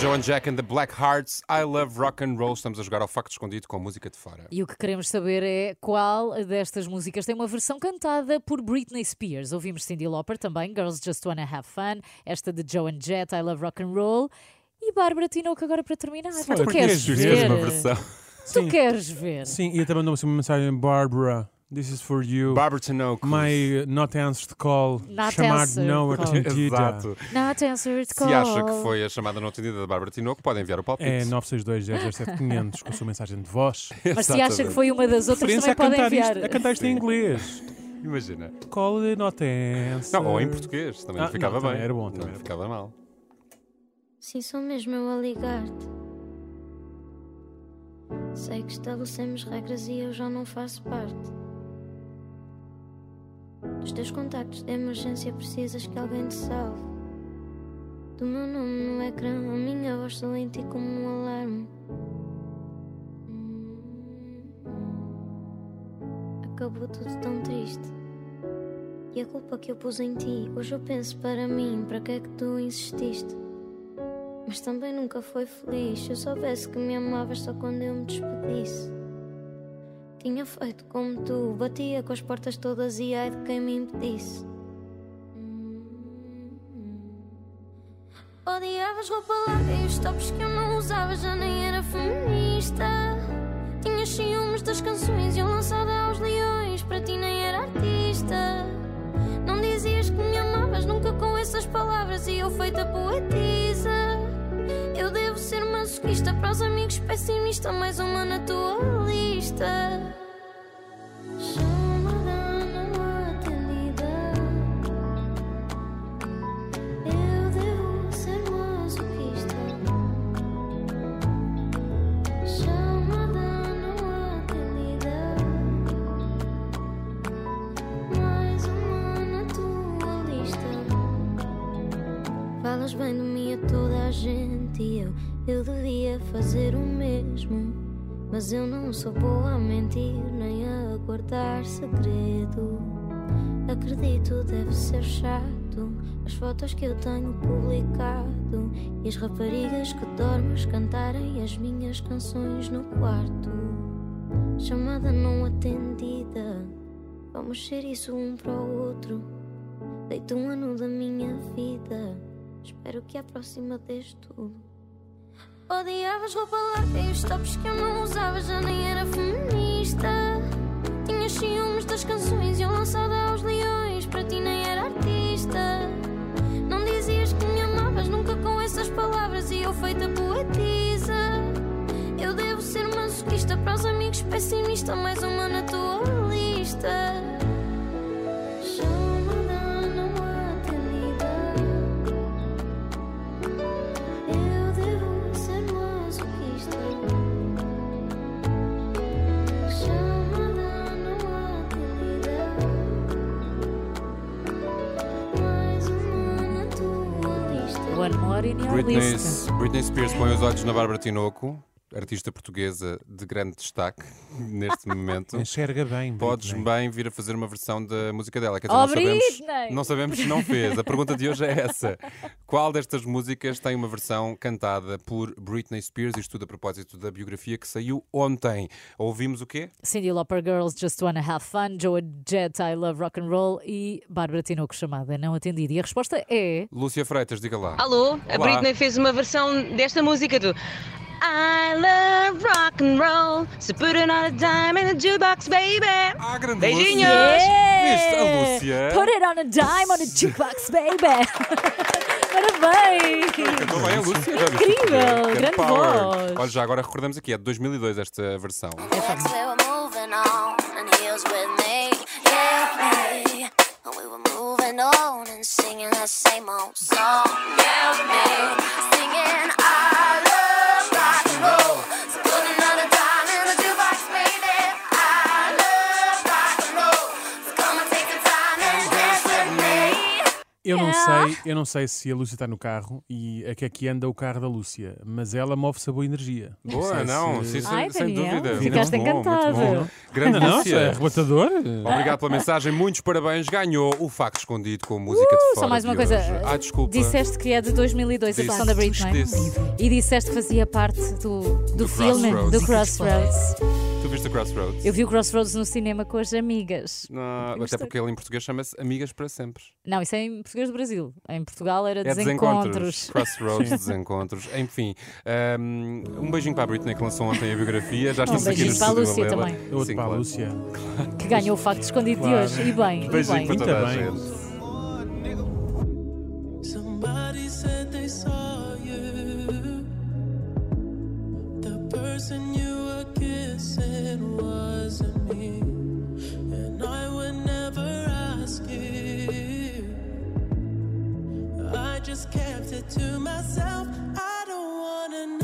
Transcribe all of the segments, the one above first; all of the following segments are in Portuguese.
Joan Jack and the Black Hearts. I love rock and roll. Estamos a jogar ao facto escondido com a música de fora. E o que queremos saber é qual destas músicas tem uma versão cantada por Britney Spears. Ouvimos Cyndi Lauper também, Girls Just Wanna Have Fun, esta de Joan Jett, I Love Rock and Roll. E Bárbara Tinoco agora para terminar. Foi, tu queres ver? uma versão. Tu queres ver? Sim, e até mandou-me uma mensagem, Barbara, this is for you. Barbara Tinoco. My not answered call, Not chamado answered não call. atendida. Exato. Not answered Se call. acha que foi a chamada não atendida da Bárbara Tinoco, pode enviar o palpite. É 962-007-500 com a sua mensagem de voz. Mas se acha que foi uma das outras, Referência também a pode enviar. isto, a cantar isto em inglês. Imagina. Call not answered. Não, ou em português. Também Ah, ficava não, bem. também era bom, Não também bom. ficava mal. Sim, sou mesmo eu a ligar-te. Sei que estabelecemos regras e eu já não faço parte. Dos teus contactos de emergência precisas que alguém te salve. Do meu nome no ecrã, a minha voz soa em ti como um alarme. Acabou tudo tão triste. E a culpa que eu pus em ti, hoje eu penso para mim, para que é que tu insististe? Mas também nunca foi feliz. Se eu soubesse que me amavas só quando eu me despedisse. Tinha feito como tu, batia com as portas todas e ai de quem me impedisse. Odiavas roupa larga e os tops que eu não usava já nem era feminista. Tinhas ciúmes das canções e eu lançada aos leões, para ti nem era artista. Não dizias que me amavas nunca com essas palavras e eu feita poetisa. Ser masoquista para os amigos pessimista, mais uma na tua lista. Guardar segredo. Acredito, deve ser chato. As fotos que eu tenho publicado e as raparigas que dormes cantarem as minhas canções no quarto. Chamada não atendida. Vamos ser isso um para o outro. Deito um ano da minha vida. Espero que a próxima dês tudo. Odiavas roupa larga e os tops que eu não usava já nem era feminista. Ciúmes das canções e eu lançada aos leões, para ti nem era artista. Não dizias que me amavas nunca com essas palavras e eu feita poetisa. Eu devo ser masoquista para os amigos pessimista, mais uma na tua lista. Britney. Britney Spears põe os olhos na Bárbara Tinoco. Artista portuguesa de grande destaque neste momento. Enxerga bem. Podes Britney. bem vir a fazer uma versão da música dela. Quer dizer, Oh, não, sabemos, não sabemos se não fez. A pergunta de hoje é essa: Qual destas músicas tem uma versão cantada por Britney Spears? Isto tudo a propósito da biografia que saiu ontem. Ouvimos o quê? Cindy Lauper Girls Just Wanna Have Fun, Joe Jett I Love Rock and Roll e Bárbara Tinoco chamada não atendida. E a resposta é Lúcia Freitas, diga lá. Alô, a Olá. Britney fez uma versão desta música do I love rock and roll, so put it on a dime in the jukebox, baby. Ah, grande Beijinhos! Viste a Lúcia? Put it on a dime on a jukebox, baby! Parabéns! Cantou bem a Lúcia, já viste? Incrível, Grande power. voz. Olha, já agora recordamos aqui, é de 2002 esta versão. Next we were moving on and he was with me, yeah me. And we were moving on and singing that same old song, yeah me. Singing Eu não sei, eu não sei se a Lúcia está no carro e a que aqui anda o carro da Lúcia, mas ela move-se a boa energia. Boa, sei não, se- sim, sem, Ai, sem Daniel, dúvida. ficaste Muito bom, muito encantado. bom. Grande não, é Lúcia. arrebatador. Obrigado pela mensagem, muitos parabéns. Ganhou o facto escondido com música de Uh, fora. só mais de uma coisa. hoje. Ah, desculpa. Disseste que é de 2002 a Disse, versão da Britney. disse. E disseste que fazia parte do, do, Do filme Crossroads. do Crossroads. Tu viste o Crossroads? Eu vi o Crossroads no cinema com as amigas. Não, até porque ele em português chama-se Amigas para Sempre. Não, isso é em português do Brasil. Em Portugal era É desencontros. desencontros. Crossroads, desencontros. Enfim, um, um beijinho para a Britney que lançou ontem a biografia. Já estamos Um aqui no beijinho para a Lúcia também. Outro Sim, para a claro. Lúcia. Que ganhou o facto escondido Claro. de hoje. E bem, e Beijinho bem. para Muito toda a bem. gente. Somebody said they saw you. The person you kissing wasn't me. And I would never ask you. I just kept it to myself. I don't wanna know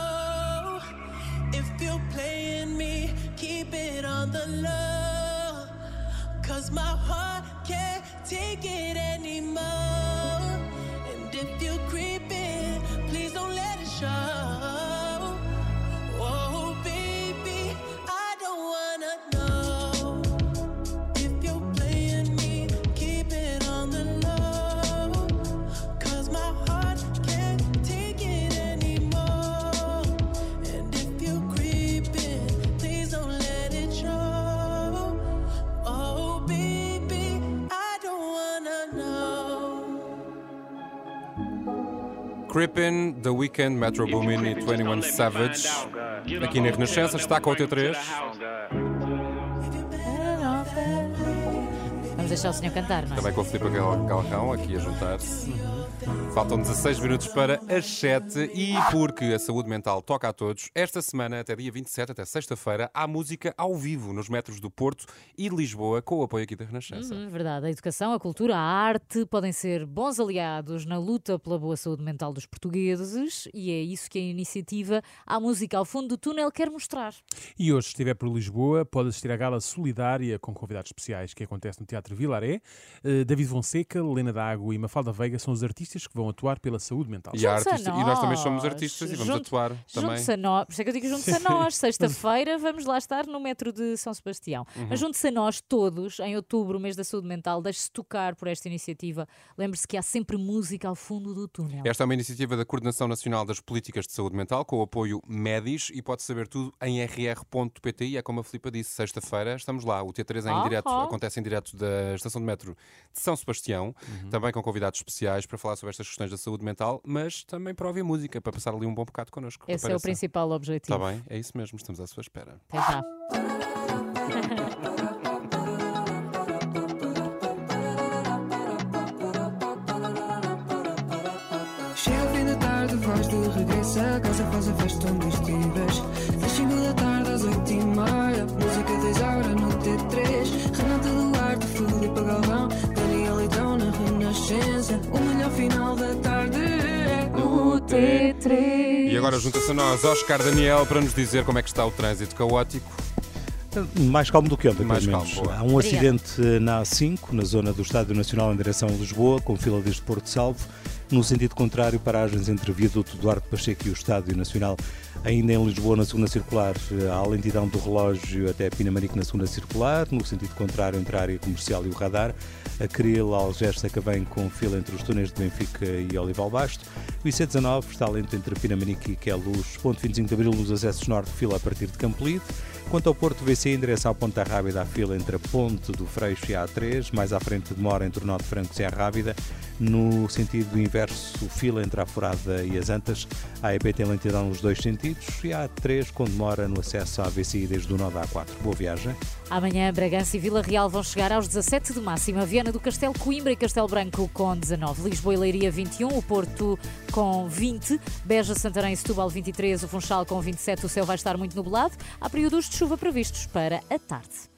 On the low. Cause my heart can't take it anymore. And if you're creeping, please don't let it show. Crippin, The Weeknd, Metro Boomin e 21 Savage. Aqui na Renascença está com o T3. Deixar o senhor cantar, não é? Também com o Filipe Gal- Galrão aqui a juntar-se. Faltam 16 minutos para as 7 e porque a saúde mental toca a todos, esta semana, até dia 27, até sexta-feira, há música ao vivo nos metros do Porto e de Lisboa, com o apoio aqui da Renascença. Uhum, verdade. A educação, a cultura, a arte podem ser bons aliados na luta pela boa saúde mental dos portugueses e é isso que a iniciativa A Música ao Fundo do Túnel quer mostrar. E hoje, se estiver por Lisboa, pode assistir à gala solidária com convidados especiais que acontece no Teatro Vilaré. Eh, David Fonseca, Helena D'Água e Mafalda Veiga são os artistas que vão atuar pela saúde mental. E, artista- e nós também somos artistas e vamos Junte- atuar também. Junte-se a nós, por isso é que eu digo junte-se a nós. Sexta-feira vamos lá estar no metro de São Sebastião. Uhum. Mas junte-se a nós todos, em outubro, mês da saúde mental, deixe-se tocar por esta iniciativa. Lembre-se que há sempre música ao fundo do túnel. Esta é uma iniciativa da Coordenação Nacional das Políticas de Saúde Mental, com o apoio MEDIS, e pode saber tudo em rr.pt. E é como a Filipa disse, sexta-feira estamos lá. O T3 é em Ah, direto, ah. acontece em direto da estação de metro de São Sebastião, Uhum. também com convidados especiais para falar sobre estas questões da saúde mental, mas também para ouvir música, para passar ali um bom bocado connosco. Esse é o principal objetivo. Está bem, é isso mesmo, estamos à sua espera. Até já. Chega ao fim da tarde, vais de regresso a casa, faz a festa onde estiveres. Das 5 da tarde às 8 e meia, música 10 horas no T3. Renata Duarte, Daniel Leitão na Renascença. O melhor final da tarde é o T3. E agora junta-se a nós Oscar Daniel para nos dizer como é que está o trânsito caótico. Mais calmo do que ontem, Mais pelo calmo, menos. boa. Há um acidente na A5, na zona do Estádio Nacional em direção a Lisboa, com fila desde Porto Salvo. No sentido contrário, paragens entre viaduto Duarte Pacheco e o Estádio Nacional. Ainda em Lisboa, na segunda circular, a lentidão do relógio até Pinamanique na segunda circular. No sentido contrário, entre a área comercial e o radar. A Cril, Algés, Sacavém, com fila entre os túneis de Benfica e Olival Basto. O IC19 está lento entre Pinamanique e Queluz. Ponto 25 de Abril, nos acessos norte, fila a partir de Campolide. Quanto ao Porto VC, direção à Ponta Rábida, há fila entre a Ponte do Freixo e a A3, mais à frente demora entre o Norte Franco e a Rábida. No sentido inverso, fila entre a Furada e as Antas. A AEP tem lentidão nos dois sentidos e a A3 com demora no acesso à VCI desde o nó da A4. Boa viagem. Amanhã, Bragança e Vila Real vão chegar aos 17 de máxima. Viana do Castelo, Coimbra e Castelo Branco com 19. Lisboa e Leiria 21. O Porto com 20. Beja, Santarém e Setúbal 23. O Funchal com 27. O céu vai estar muito nublado. Há períodos de chuva previstos para a tarde.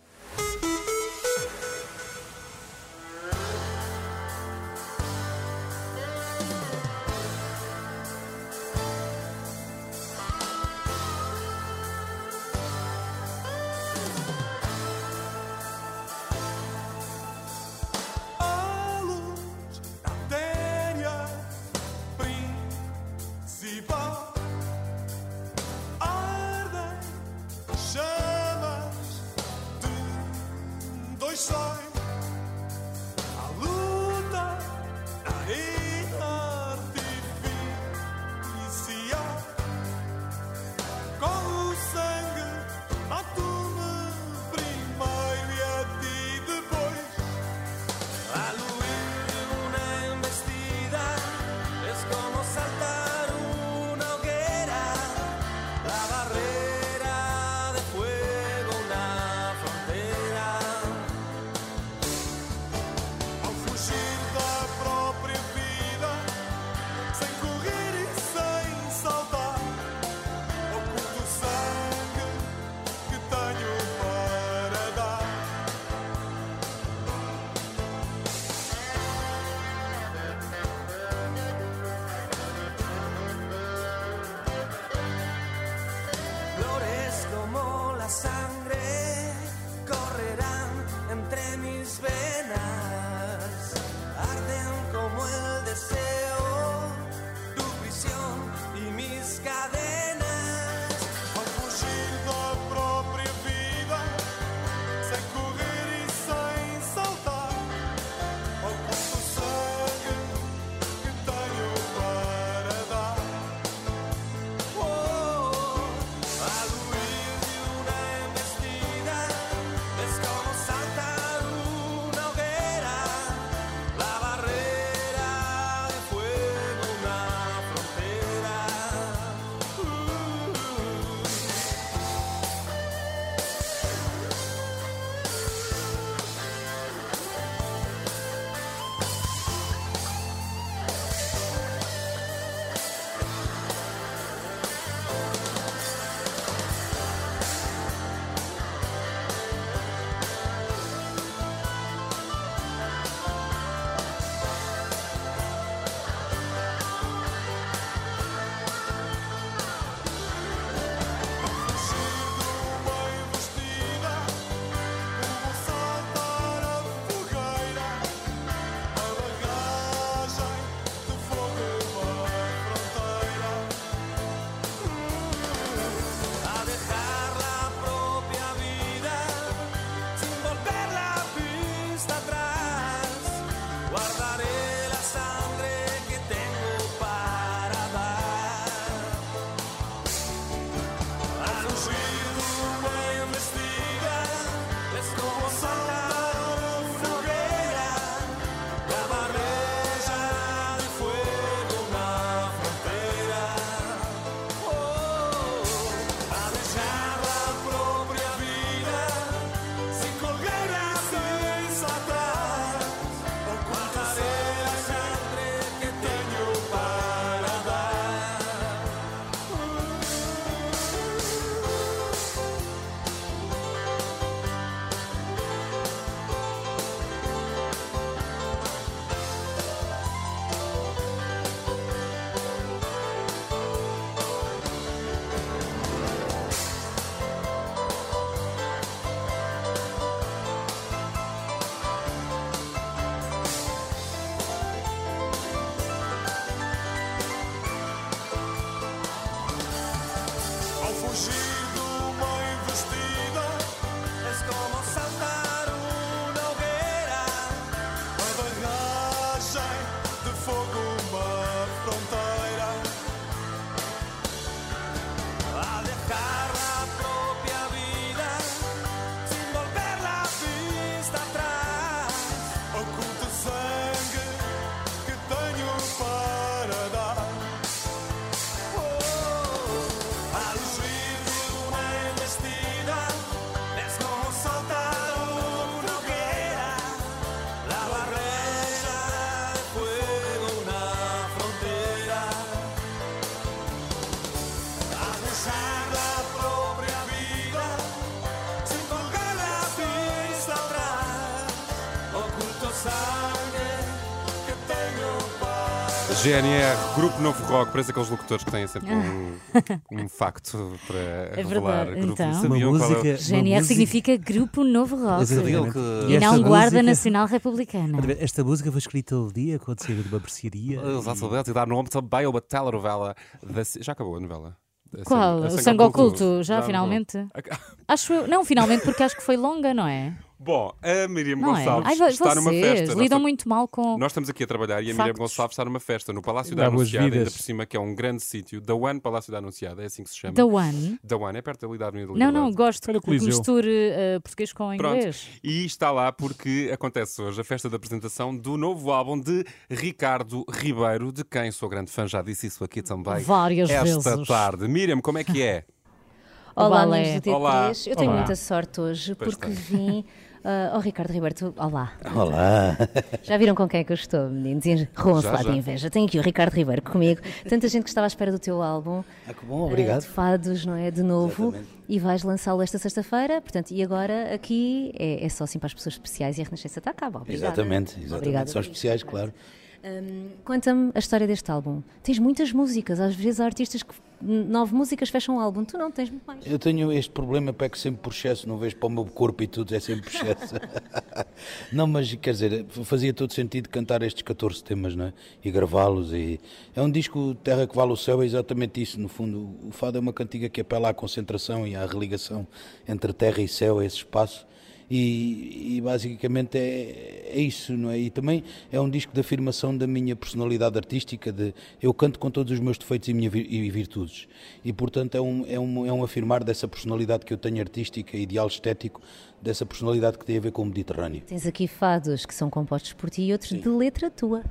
GNR, Grupo Novo Rock, parece aqueles locutores que têm sempre um, um facto para É revelar. verdade, Grupo, então. Uma é o- música- GNR música- significa Grupo Novo Rock. Que- E esta não Guarda música- Nacional Republicana. Esta música foi escrita ali dia quando saiu de uma mercearia. Exatamente, e dá nome também a uma telenovela. Da... Já acabou a novela? Qual? Sangue- O Sangue Oculto? Já, não. finalmente? Acho eu. Não, finalmente, porque acho que foi longa, não é? Bom, a Miriam Não é? Gonçalves Ai, vo- está numa vocês festa. Nós lidam estamos- muito mal com. Nós estamos aqui a trabalhar e a Miriam Factos. Gonçalves está numa festa no Palácio Dá da boas Anunciada, ainda vidas. por cima, que é um grande sítio. The One Palácio da Anunciada, é assim que se chama. The One. The One, é perto ali da Avenida Não, não, gosto Olha o que Coliseu. misture eh, português com Pronto. inglês. E está lá porque acontece hoje a festa de apresentação do novo álbum de Ricardo Ribeiro, de quem sou grande fã, já disse isso aqui também. Várias esta vezes. tarde. Miriam, como é que é? Olá, balé. amigos do T3. Olá. Eu tenho Olá. muita sorte hoje Pois porque tem. vim. Uh, oh, Ricardo Ribeiro, tu- olá. Olá. Já viram com quem é que eu estou, meninos? Roam-se Já, lá já. de inveja. Tenho aqui o Ricardo Ribeiro comigo. Tanta gente que estava à espera do teu álbum. Ah, que bom, obrigado. De fados, não é? De novo. Exatamente. E vais lançá-lo esta sexta-feira. Portanto, e agora aqui é, é só assim para as pessoas especiais e a Renascença está cá. Obrigada. Exatamente, exatamente. Obrigada São especiais, claro. Hum, Conta-me a história deste álbum. Tens muitas músicas. Às vezes há artistas que nove músicas fecham um álbum. Tu não, tens muito mais. Eu tenho este problema, pego sempre por excesso, não vejo para o meu corpo e tudo, é sempre por excesso. não, mas quer dizer, fazia todo sentido cantar estes 14 temas, não é? E gravá-los. E... É um disco Terra que Vale o Céu, é exatamente isso, no fundo. O fado é uma cantiga que apela à concentração e à religação entre terra e céu, esse espaço. E, e basicamente é, é isso, não é? E também é um disco de afirmação da minha personalidade artística, de eu canto com todos os meus defeitos e, minha e virtudes. E portanto é um, é, um, é um afirmar dessa personalidade que eu tenho artística, ideal estético, dessa personalidade que tem a ver com o Mediterrâneo. Tens aqui fados que são compostos por ti e outros de letra tua.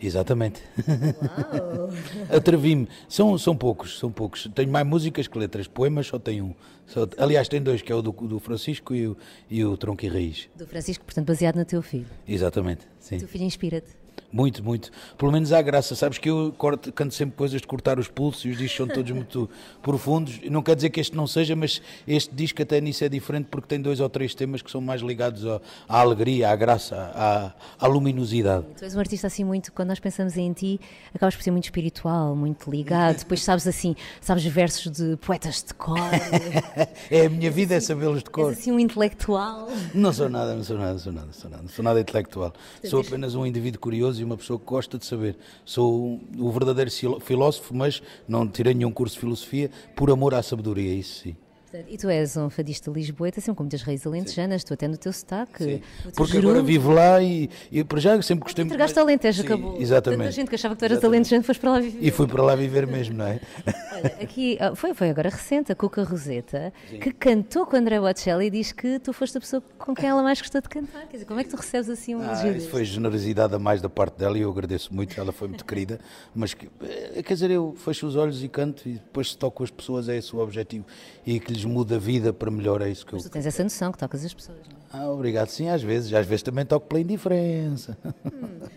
Exatamente. Atrevi-me. São, são poucos, são poucos. Tenho mais músicas que letras. Poemas só tenho um. Só- aliás, tem dois, que é o do, do Francisco e o, e o Tronco e Raiz. Do Francisco, portanto, baseado no teu filho. Exatamente, sim. O teu filho inspira-te. Muito, muito. Pelo menos há graça. Sabes que eu corto, canto sempre coisas de cortar os pulsos e os discos são todos muito profundos. E Não quer dizer que este não seja, mas este disco até nisso é diferente porque tem dois ou três temas que são mais ligados ao- à alegria, à graça, à, à luminosidade. Tu és um artista assim muito, quando nós pensamos em ti, acabas por ser muito espiritual, muito ligado. Depois sabes assim, sabes versos de poetas de cor. É a minha vida é sabê-los de cor. És assim um intelectual. Não sou nada, não sou nada, não sou nada, não sou nada, não sou nada intelectual. Sou apenas um indivíduo curioso e uma pessoa que gosta de saber. Sou o verdadeiro filósofo, mas não tirei nenhum curso de filosofia por amor à sabedoria, isso sim. Portanto, E tu és um fadista lisboeta, assim com muitas raízes alentejanas, tu até no teu sotaque. teu Porque geru. agora vivo lá e, e para já sempre gostei muito. Entregaste Alentejo, Sim, acabou. Tanta Exatamente. gente que achava que tu eras alentejano, foste para lá viver. E fui para lá viver mesmo, não é? Olha, aqui, ah, foi, foi agora recente, a Cuca Roseta, que cantou com a André Bocelli e diz que tu foste a pessoa com quem ela mais gostou de cantar. Quer dizer, como é que tu recebes assim um Ah, elogio isso foi generosidade a mais da parte dela e eu agradeço muito, ela foi muito querida. Mas que- eh, quer dizer, eu fecho os olhos e canto e depois se toco as pessoas, é esse o objetivo. E que lhes muda a vida para melhor, é isso que eu. Mas tu tens essa noção que tocas as pessoas, não é? Ah, obrigado, sim, às vezes. Às vezes também toco pela indiferença.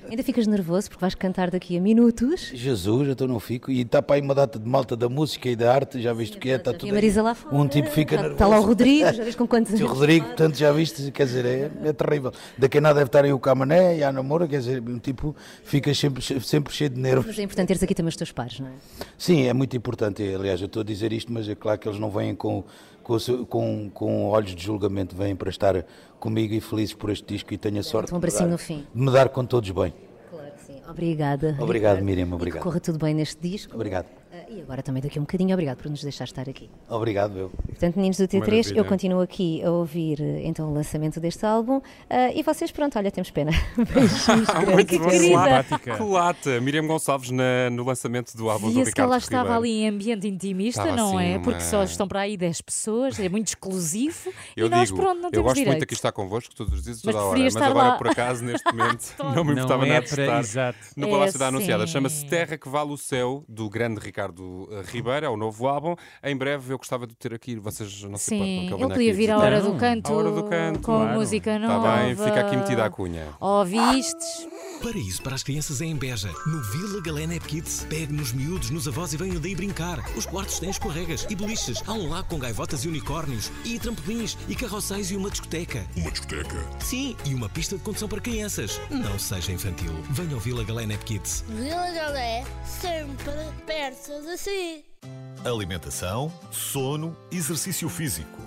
Ainda ficas nervoso porque vais cantar daqui a minutos. Jesus, então não fico. E está para aí uma data de malta da música e da arte, já viste o que é? Está E tudo a aí. Marisa lá fora. Um tipo fica Já- nervoso. Está lá o Rodrigo, já vês com quantos E o anos? Rodrigo, portanto, já viste, quer dizer, é, é terrível. Daqui a nada deve estar aí o Camané e a namora, quer dizer, um tipo fica sempre, sempre cheio de nervos. Mas é importante teres aqui também os teus pares, não é? Sim, é muito importante. Aliás, eu estou a dizer isto, mas é claro que eles não vêm com, com, com, com olhos de julgamento, vêm para estar comigo e felizes por este disco e tenho a sorte um de dar- fim. de me dar com todos bem. Claro que sim. Obrigada. Obrigado, Ricardo. Miriam, obrigado. que corra tudo bem neste disco. Obrigado. E agora também daqui a um bocadinho, obrigado por nos deixar estar aqui. Obrigado, eu. Portanto, meninos do T3, Maravilha. eu continuo aqui a ouvir eh, então o lançamento deste álbum ah, e vocês, pronto, olha, temos pena. Beijinhos, Muito que bom. querida. Que lata! Miriam Gonçalves na- no lançamento do álbum do Via-se que Ricardo ela estava Ribeiro. ali em ambiente intimista, Estava não assim é? Porque numa- só estão para aí 10 pessoas, é muito exclusivo Eu e nós, digo, pronto, não eu temos gosto direito. muito aqui estar convosco todos os dias, toda a hora. Mas agora, lá. por acaso, neste momento, não me Não importava é nada de para- estar exato. no É Palácio da Anunciada. sim. Chama-se Terra que Vale o Céu, do grande Ricardo eh, Ribeiro, é o novo álbum. Em breve eu gostava de ter aqui, vocês não se importam Sim, eu podia aqui vir à hora do canto, À hora do canto, com claro. música Está nova. bem, fica aqui metida a cunha. Ouvistes? Paraíso para as crianças é em Beja, no Vila Galena App Kids. Pegue nos miúdos, nos avós e venham daí brincar. Os quartos têm escorregas e boliches. Há um lago com gaivotas e unicórnios. E trampolins e carroceiros e uma discoteca. Uma discoteca? Sim, e uma pista de condução para crianças. Não seja infantil. Venha ao Vila Galena App Kids. Vila Galé, sempre perto de si. Alimentação, sono, exercício físico.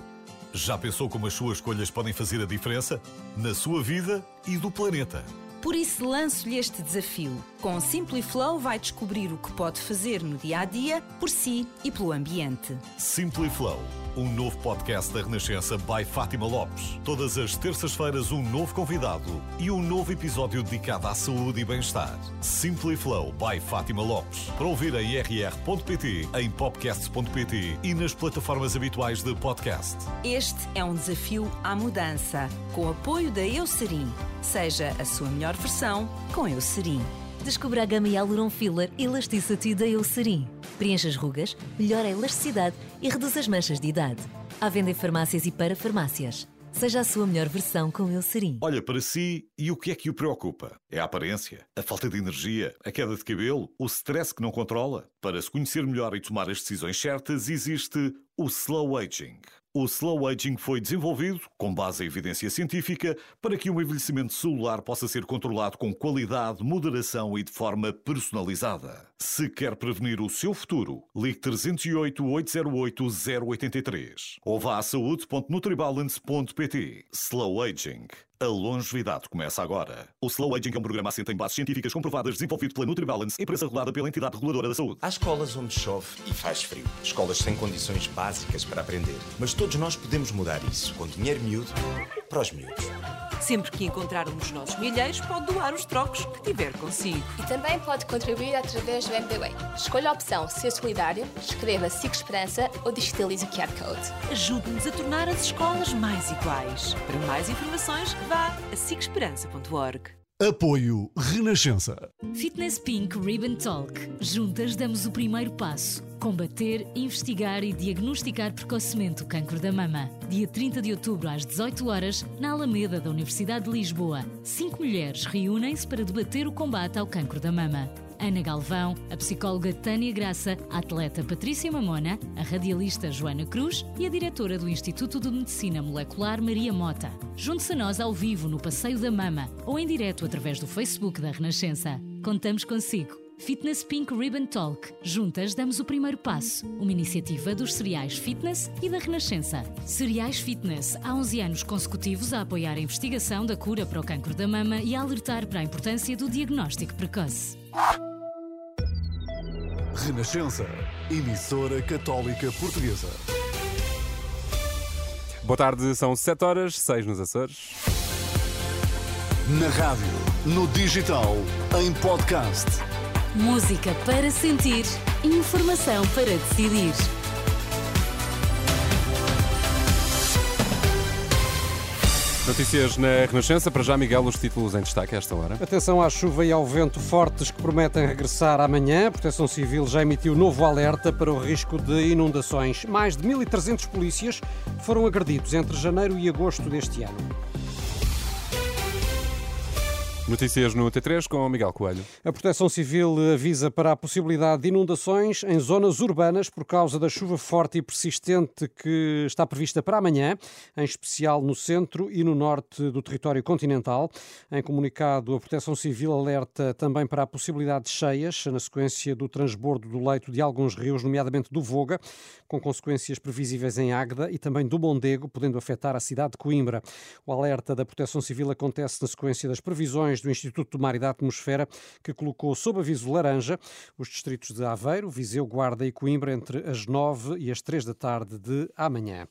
Já pensou como as suas escolhas podem fazer a diferença? Na sua vida e do planeta. Por isso lanço-lhe este desafio. Com o Simpliflow vai descobrir o que pode fazer no dia a dia, por si e pelo ambiente. Simply Flow, um novo podcast da Renascença by Fátima Lopes. Todas as terças-feiras, um novo convidado e um novo episódio dedicado à saúde e bem-estar. Simply Flow by Fátima Lopes. Para ouvir em rr.pt, em podcasts.pt e nas plataformas habituais de podcast. Este é um desafio à mudança, com o apoio da Eucerin. Seja a sua melhor versão com Eucerin. Descubra a gama Hyaluron Filler Elasticity da Eucerin. Preenche as rugas, melhora a elasticidade e reduz as manchas de idade. À venda em farmácias e para farmácias. Seja a sua melhor versão com Eucerin. Olha para si e o que é que o preocupa? É a aparência? A falta de energia? A queda de cabelo? O stress que não controla? Para se conhecer melhor e tomar as decisões certas, existe o Slow Aging. O Slow Aging foi desenvolvido, com base em evidência científica, para que o envelhecimento celular possa ser controlado com qualidade, moderação e de forma personalizada. Se quer prevenir o seu futuro, ligue 308 808 083 ou vá a saúde.nutribalance.pt. Slow Aging. A longevidade começa agora. O Slow Aging é um programa assente em bases científicas comprovadas desenvolvido pela NutriBalance, empresa regulada pela entidade reguladora da saúde. Há escolas onde chove e faz frio. Escolas sem condições básicas para aprender. Mas todos nós podemos mudar isso com dinheiro miúdo para os miúdos. Sempre que encontrar um dos nossos milheiros, pode doar os trocos que tiver consigo. E também pode contribuir através do MBWay. Escolha a opção Ser Solidário, escreva SIC Esperança ou digitalize o QR Code. Ajude-nos a tornar as escolas mais iguais. Para mais informações, vá a sicesperança.org. Apoio Renascença. Fitness Pink Ribbon Talk. Juntas damos o primeiro passo. Combater, investigar e diagnosticar precocemente o cancro da mama. Dia 30 de outubro às 18 horas, na Alameda da Universidade de Lisboa. Cinco mulheres reúnem-se para debater o combate ao cancro da mama. Ana Galvão, a psicóloga Tânia Graça, a atleta Patrícia Mamona, a radialista Joana Cruz e a diretora do Instituto de Medicina Molecular Maria Mota. Junte-se a nós ao vivo no Passeio da Mama ou em direto através do Facebook da Renascença. Contamos consigo. Fitness Pink Ribbon Talk. Juntas damos o primeiro passo. Uma iniciativa dos cereais Fitness e da Renascença. Cereais Fitness, há 11 anos consecutivos a apoiar a investigação da cura para o cancro da mama e a alertar para a importância do diagnóstico precoce. Renascença. Emissora Católica Portuguesa. Boa tarde, são 7 horas, 6 nos Açores. Na rádio, no digital, em podcast. Música para sentir, informação para decidir. Notícias na Renascença. Para já, Miguel, os títulos em destaque a esta hora. Atenção à chuva e ao vento fortes que prometem regressar amanhã. A Proteção Civil já emitiu novo alerta para o risco de inundações. Mais de 1.300 polícias foram agredidos entre janeiro e agosto deste ano. Notícias no T3 com Miguel Coelho. A Proteção Civil avisa para a possibilidade de inundações em zonas urbanas por causa da chuva forte e persistente que está prevista para amanhã, em especial no centro e no norte do território continental. Em comunicado, a Proteção Civil alerta também para a possibilidade de cheias na sequência do transbordo do leito de alguns rios, nomeadamente do Voga, com consequências previsíveis em Águeda e também do Mondego, podendo afetar a cidade de Coimbra. O alerta da Proteção Civil acontece na sequência das previsões do Instituto do Mar e da Atmosfera, que colocou sob aviso laranja os distritos de Aveiro, Viseu, Guarda e Coimbra entre as 9 e as 3 da tarde de amanhã.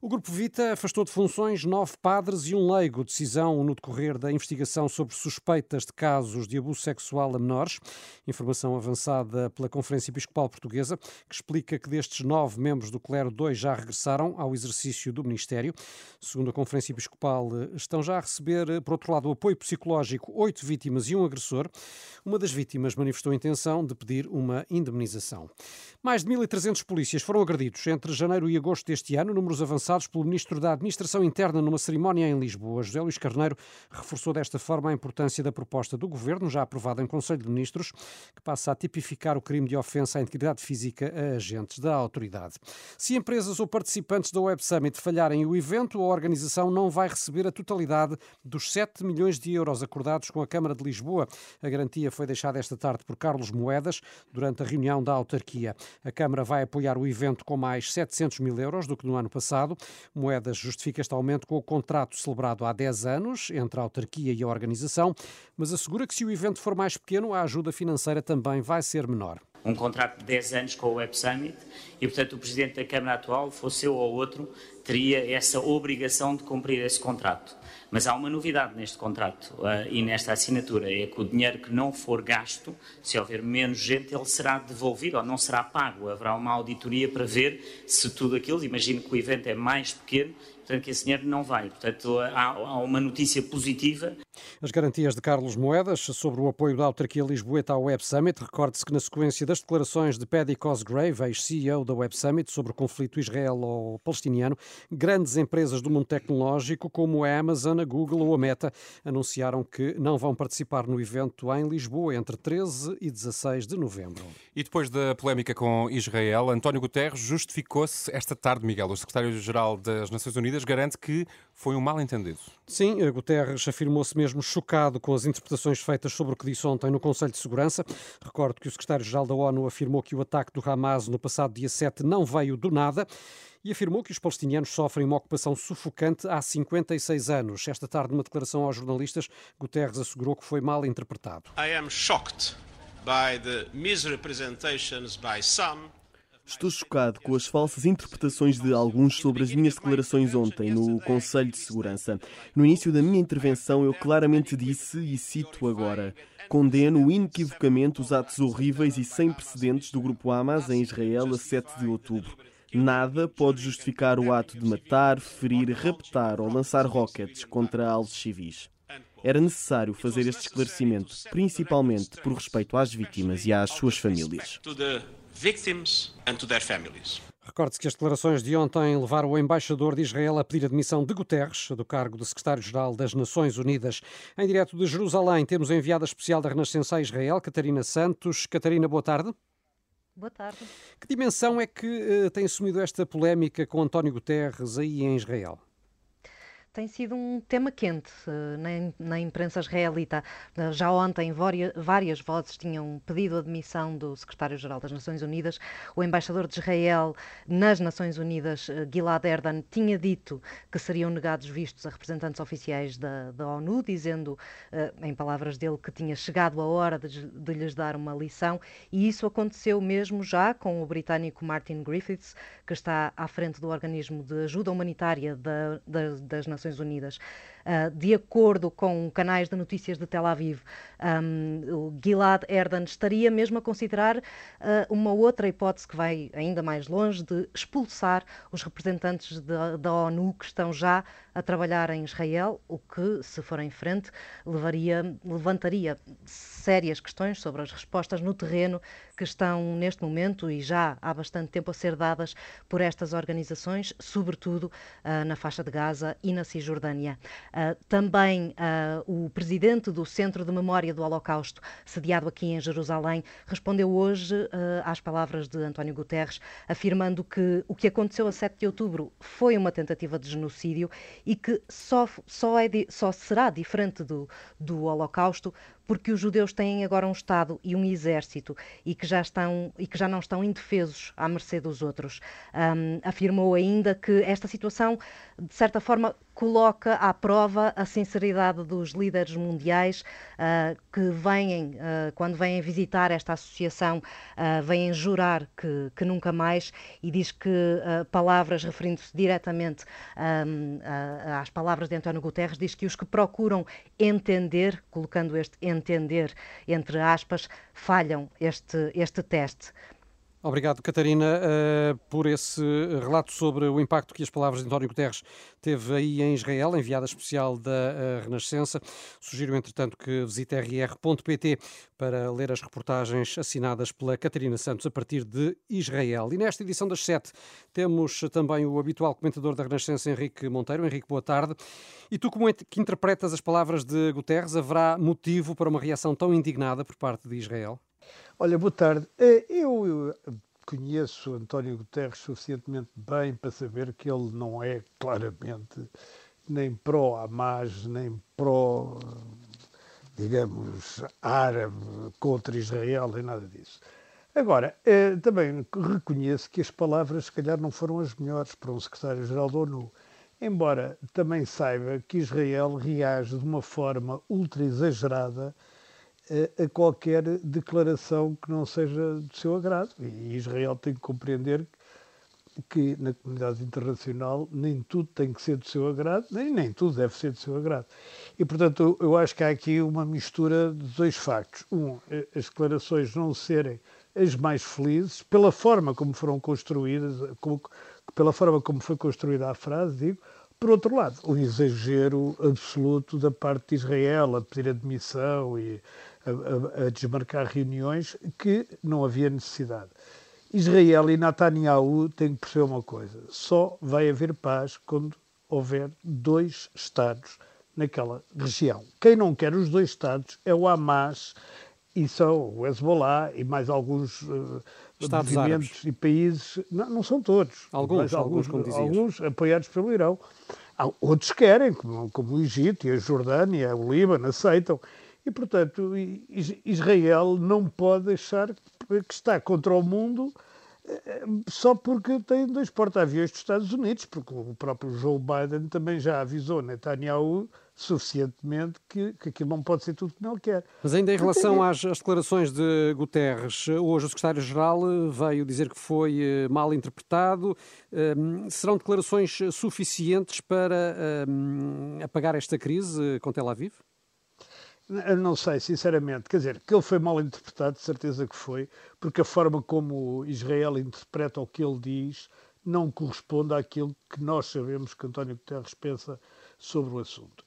O Grupo Vita afastou de funções nove padres e um leigo, decisão no decorrer da investigação sobre suspeitas de casos de abuso sexual a menores. Informação avançada pela Conferência Episcopal Portuguesa, que explica que destes nove membros do clero, dois já regressaram ao exercício do ministério. Segundo a Conferência Episcopal, estão já a receber, por outro lado, o apoio psicológico Oito vítimas e um agressor. Uma das vítimas manifestou intenção de pedir uma indemnização. Mais de 1.300 polícias foram agredidos entre janeiro e agosto deste ano, números avançados pelo Ministro da Administração Interna numa cerimónia em Lisboa. José Luís Carneiro reforçou desta forma a importância da proposta do Governo, já aprovada em Conselho de Ministros, que passa a tipificar o crime de ofensa à integridade física a agentes da autoridade. Se empresas ou participantes da Web Summit falharem o evento, a organização não vai receber a totalidade dos 7 milhões de euros acordados com a Câmara de Lisboa. A garantia foi deixada esta tarde por Carlos Moedas durante a reunião da autarquia. A Câmara vai apoiar o evento com mais 700 mil euros do que no ano passado. Moedas justifica este aumento com o contrato celebrado há 10 anos entre a autarquia e a organização, mas assegura que se o evento for mais pequeno, a ajuda financeira também vai ser menor um contrato de 10 anos com o Web Summit e, portanto, o Presidente da Câmara atual, fosse eu ou outro, teria essa obrigação de cumprir esse contrato. Mas há uma novidade neste contrato uh, e nesta assinatura, é que o dinheiro que não for gasto, se houver menos gente, ele será devolvido ou não será pago. Haverá uma auditoria para ver se tudo aquilo, imagino que o evento é mais pequeno, portanto que esse dinheiro não vai. Portanto, há, há uma notícia positiva. As garantias de Carlos Moedas sobre o apoio da autarquia Lisboeta ao Web Summit. Recorde-se que na sequência das declarações de Paddy Cosgrave, ex-CEO da Web Summit, sobre o conflito israelo-palestiniano, grandes empresas do mundo tecnológico como a Amazon, a Google ou a Meta anunciaram que não vão participar no evento em Lisboa entre 13 e 16 de novembro. E depois da polémica com Israel, António Guterres justificou-se esta tarde, Miguel, o secretário-geral das Nações Unidas garante que foi um mal-entendido. Sim, Guterres afirmou-se mesmo chocado com as interpretações feitas sobre o que disse ontem no Conselho de Segurança. Recordo que o secretário-geral da ONU afirmou que o ataque do Hamas no passado dia 7 não veio do nada e afirmou que os palestinianos sofrem uma ocupação sufocante há 56 anos. Esta tarde, numa declaração aos jornalistas, Guterres assegurou que foi mal interpretado. I am shocked by the misrepresentations by some Estou chocado com as falsas interpretações de alguns sobre as minhas declarações ontem no Conselho de Segurança. No início da minha intervenção, eu claramente disse, e cito agora: condeno inequivocamente os atos horríveis e sem precedentes do grupo Hamas em Israel a 7 de outubro. Nada pode justificar o ato de matar, ferir, raptar ou lançar rockets contra alvos civis. Era necessário fazer este esclarecimento, principalmente por respeito às vítimas e às suas famílias victims and to their families. Recorde-se que as declarações de ontem levaram o embaixador de Israel a pedir a demissão de Guterres, do cargo de secretário-geral das Nações Unidas. Em direto de Jerusalém, temos a enviada especial da Renascença a Israel, Catarina Santos. Catarina, boa tarde. Boa tarde. Que dimensão é que uh, tem assumido esta polémica com António Guterres aí em Israel? Tem sido um tema quente uh, na, na, imprensa israelita. Uh, já ontem várias, vozes tinham pedido a demissão do secretário-geral das Nações Unidas. O embaixador de Israel nas Nações Unidas, uh, Gilad Erdan, tinha dito que seriam negados vistos a representantes oficiais da, da ONU, dizendo, em palavras dele, que tinha chegado a hora de, de lhes dar uma lição. E isso aconteceu mesmo já com o britânico Martin Griffiths, que está à frente do organismo de ajuda humanitária da, da, das Nações Nações Unidas. Uh, de acordo com canais de notícias de Tel Aviv, um, o Gilad Erdan estaria mesmo a considerar uh, uma outra hipótese que vai ainda mais longe de expulsar os representantes da ONU que estão já a trabalhar em Israel, o que, se for em frente, levaria, levantaria sérias questões sobre as respostas no terreno que estão neste momento e já há bastante tempo a ser dadas por estas organizações, sobretudo uh, na faixa de Gaza e na Cisjordânia. Uh, também uh, o presidente do Centro de Memória do Holocausto, sediado aqui em Jerusalém, respondeu hoje às palavras de António Guterres, afirmando que o que aconteceu a 7 de outubro foi uma tentativa de genocídio e que só, só, é, só será diferente do, do Holocausto porque os judeus têm agora um Estado e um exército e que já, estão, e que já não estão indefesos à mercê dos outros. Um, afirmou ainda que esta situação, de certa forma, coloca à prova a sinceridade dos líderes mundiais uh, que vêm, uh, quando vêm visitar esta associação, uh, vêm jurar que, que, nunca mais e diz que palavras, referindo-se diretamente um, às palavras de António Guterres, diz que os que procuram entender, colocando este entender entre aspas, falham este, este teste. Obrigado, Catarina, uh, por esse relato sobre o impacto que as palavras de António Guterres teve aí em Israel, enviada especial da uh, Renascença. Sugiro, entretanto, que visite rr.pt para ler as reportagens assinadas pela Catarina Santos a partir de Israel. E nesta edição das sete temos também o habitual comentador da Renascença, Henrique Monteiro. Henrique, boa tarde. E tu, como é que interpretas as palavras de Guterres? Haverá motivo para uma reação tão indignada por parte de Israel? Olha, boa tarde. Eh, eu conheço António Guterres suficientemente bem para saber que ele não é claramente nem pró-Hamas, nem pró, digamos, árabe contra Israel, nem nada disso. Agora, eh, também reconheço que as palavras, se calhar, não foram as melhores para um secretário-geral da ONU. Embora também saiba que Israel reage de uma forma ultra exagerada a qualquer declaração que não seja do seu agrado. E Israel tem que compreender que na comunidade internacional nem tudo tem que ser do seu agrado, nem, nem tudo deve ser do seu agrado. E, portanto, eu acho que há aqui uma mistura de dois factos. Um, as declarações não serem as mais felizes, pela forma como foram construídas, como, pela forma como foi construída a frase, digo, por outro lado, o exagero absoluto da parte de Israel a pedir admissão e a, a, a desmarcar reuniões que não havia necessidade. Israel e Netanyahu têm que perceber uma coisa: só vai haver paz quando houver dois Estados naquela região. Quem não quer os dois Estados é o Hamas e são o Hezbollah e mais alguns uh, Estados movimentos árabes. e países. Não, não são todos. Alguns, alguns, dizias. Alguns apoiados pelo Irão. Outros querem, como, como o Egito e a Jordânia, o Líbano, aceitam. E, portanto, Israel não pode deixar que está contra o mundo eh, só porque tem dois porta-aviões dos Estados Unidos, porque o próprio Joe Biden também já avisou Netanyahu suficientemente que, que aquilo não pode ser tudo como ele quer. Mas ainda em relação às, às declarações de Guterres, hoje o secretário-geral veio dizer que foi eh, mal interpretado. Um, serão declarações suficientes para um, apagar esta crise com Tel Aviv? Não sei, sinceramente. Quer dizer, que ele foi mal interpretado, de certeza que foi, porque a forma como Israel interpreta o que ele diz não corresponde àquilo que nós sabemos que António Guterres pensa sobre o assunto.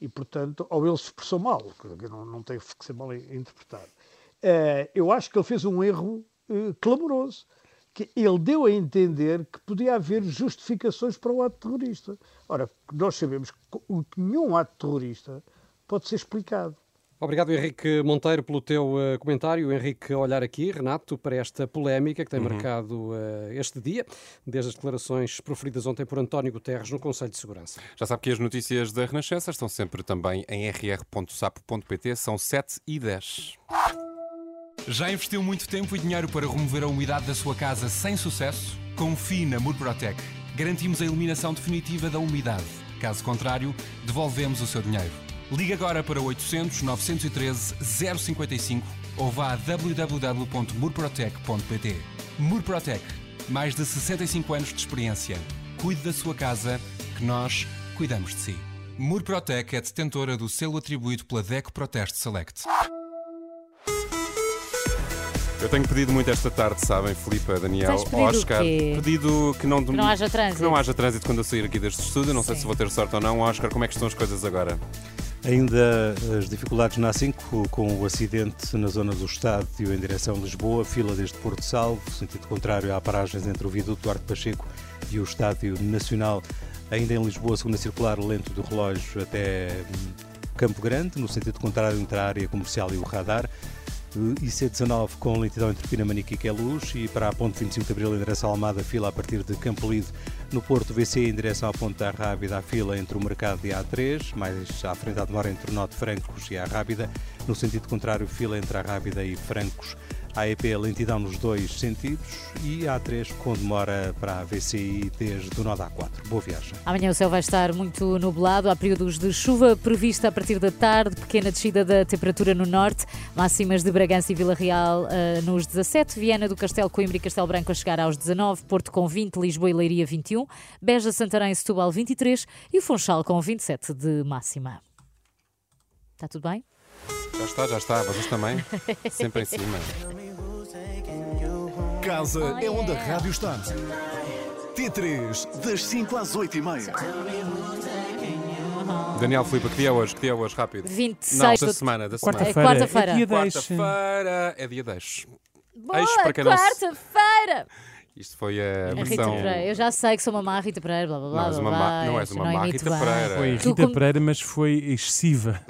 E, portanto, ou ele se expressou mal, que não, não tem que ser mal interpretado. Uh, eu acho que ele fez um erro uh, clamoroso. Que ele deu a entender que podia haver justificações para o ato terrorista. Ora, nós sabemos que nenhum ato terrorista pode ser explicado. Obrigado, Henrique Monteiro, pelo teu uh, comentário. Henrique, olhar aqui, Renato, para esta polémica que tem uhum. marcado uh, este dia, desde as declarações proferidas ontem por António Guterres no Conselho de Segurança. Já sabe que as notícias da Renascença estão sempre também em rr.sapo.pt, são 7 e 10. Já investiu muito tempo e dinheiro para remover a umidade da sua casa sem sucesso? Confie na Murprotec. Garantimos a eliminação definitiva da umidade. Caso contrário, devolvemos o seu dinheiro. Ligue agora para 800 913 055 ou vá a www.murprotec.pt. Murprotec, mais de 65 anos de experiência. Cuide da sua casa, que nós cuidamos de si. Murprotec é detentora do selo atribuído pela DECO Proteste Select. Eu tenho pedido muito esta tarde, sabem, Filipe, Daniel, Oscar. Pedido que não, que não haja trânsito. Que não haja trânsito quando eu sair aqui deste estúdio. Não Sim. sei se vou ter sorte ou não. Oscar, como é que estão as coisas agora? Ainda as dificuldades na A5 com o acidente na zona do Estádio em direção a Lisboa, fila desde Porto Salvo, sentido contrário há paragens entre o viaduto Duarte Pacheco e o Estádio Nacional. Ainda em Lisboa, segunda circular lento do relógio até Campo Grande, no sentido contrário entre a área comercial e o radar. IC19 com lentidão entre Pinamanique e Queluz e para a ponte 25 de Abril em direção à Almada, fila a partir de Campo Lido. No Porto VC em direção à Ponte da Rábida, a fila entre o Mercado e a A3, mais à frente à demora entre o Norte Francos e a Rábida. No sentido contrário, fila entre a Rábida e Francos. A EP lentidão nos dois sentidos e a A3 com demora para a VCI desde o nó da A4. Boa viagem. Amanhã o céu vai estar muito nublado, há períodos de chuva prevista a partir da tarde, pequena descida da temperatura no norte, máximas de Bragança e Vila Real uh, nos 17, Viana do Castelo, Coimbra e Castelo Branco a chegar aos 19, Porto com 20, Lisboa e Leiria 21, Beja, Santarém e Setúbal 23 e o Funchal com 27 de máxima. Está tudo bem? Já está, já está. Vocês também? Sempre em cima. Casa é onde a rádio está. T3, das 5 às 8 e meia. Daniel Filipe, que dia é hoje? Que dia é hoje? Rápido. 26 Não, da de- semana. Da semana. Quarta-feira. É quarta-feira. É dia 10. Quarta-feira. É dia 10. Boa Eis para quem não se- quarta-feira! Isto foi a A Rita versão... Pereira. Eu já sei que sou uma má Rita Pereira, blá blá blá. Não, és uma blá, má- não és eu uma má imito Rita bem. Pereira. Foi Tu Rita como- Pereira, mas foi excessiva.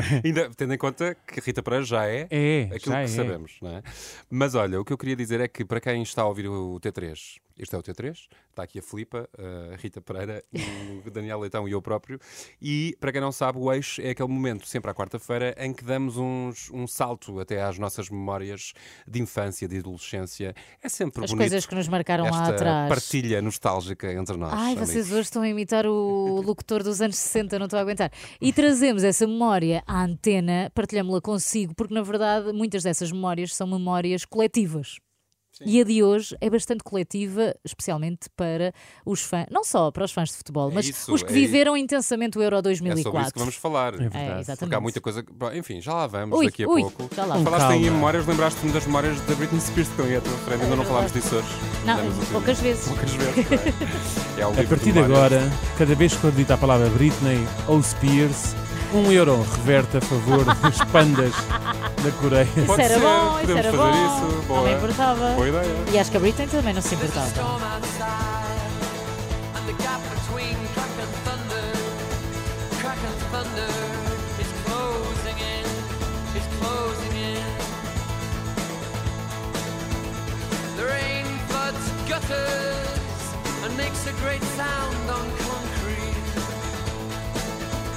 É? Ainda tendo em conta que Rita Pereira já é, É, aquilo já que é. sabemos, não é? Mas olha, o que eu queria dizer é que para quem está a ouvir o T3, este é o T3, está aqui a Filipa, a Rita Pereira, o Daniel Leitão e eu próprio, e para quem não sabe, o eixo é aquele momento, sempre à quarta-feira, em que damos uns, um salto até às nossas memórias de infância, de adolescência. É sempre As bonito. coisas que nos marcaram lá atrás. partilha nostálgica entre nós. Ai, amigos. vocês hoje estão a imitar o locutor dos anos 60, não estou a aguentar. E trazemos essa memória à antena, partilhamos-la consigo, porque na verdade muitas dessas memórias são memórias coletivas. E a de hoje é bastante coletiva, especialmente para os fãs, não só para os fãs de futebol, É mas isso, os que é viveram intensamente o Euro É 2004. sobre isso que vamos falar. É verdade. Porque exatamente. há muita coisa. Enfim, já lá vamos Ui, daqui a ui, pouco. já lá Falaste vamos. em Calma. memórias, lembraste-me das memórias da Britney Spears que estão aí à tua frente. Ainda não falámos disso hoje. Não, poucas vezes. Poucas vezes. é? É A partir de agora, cada vez que eu dito a palavra Britney ou Spears, um euro reverte a favor dos pandas da Coreia. Isso Pode era ser, bom, isso era fazer bom. isso. Não Boa. me importava. Boa ideia. E acho que a Britney também não se importava. Gutters and makes a great sound on concrete.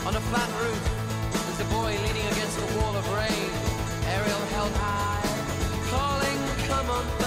On a flat roof, there's a boy leaning against a wall of rain, aerial held high, calling, "Come on, thunder,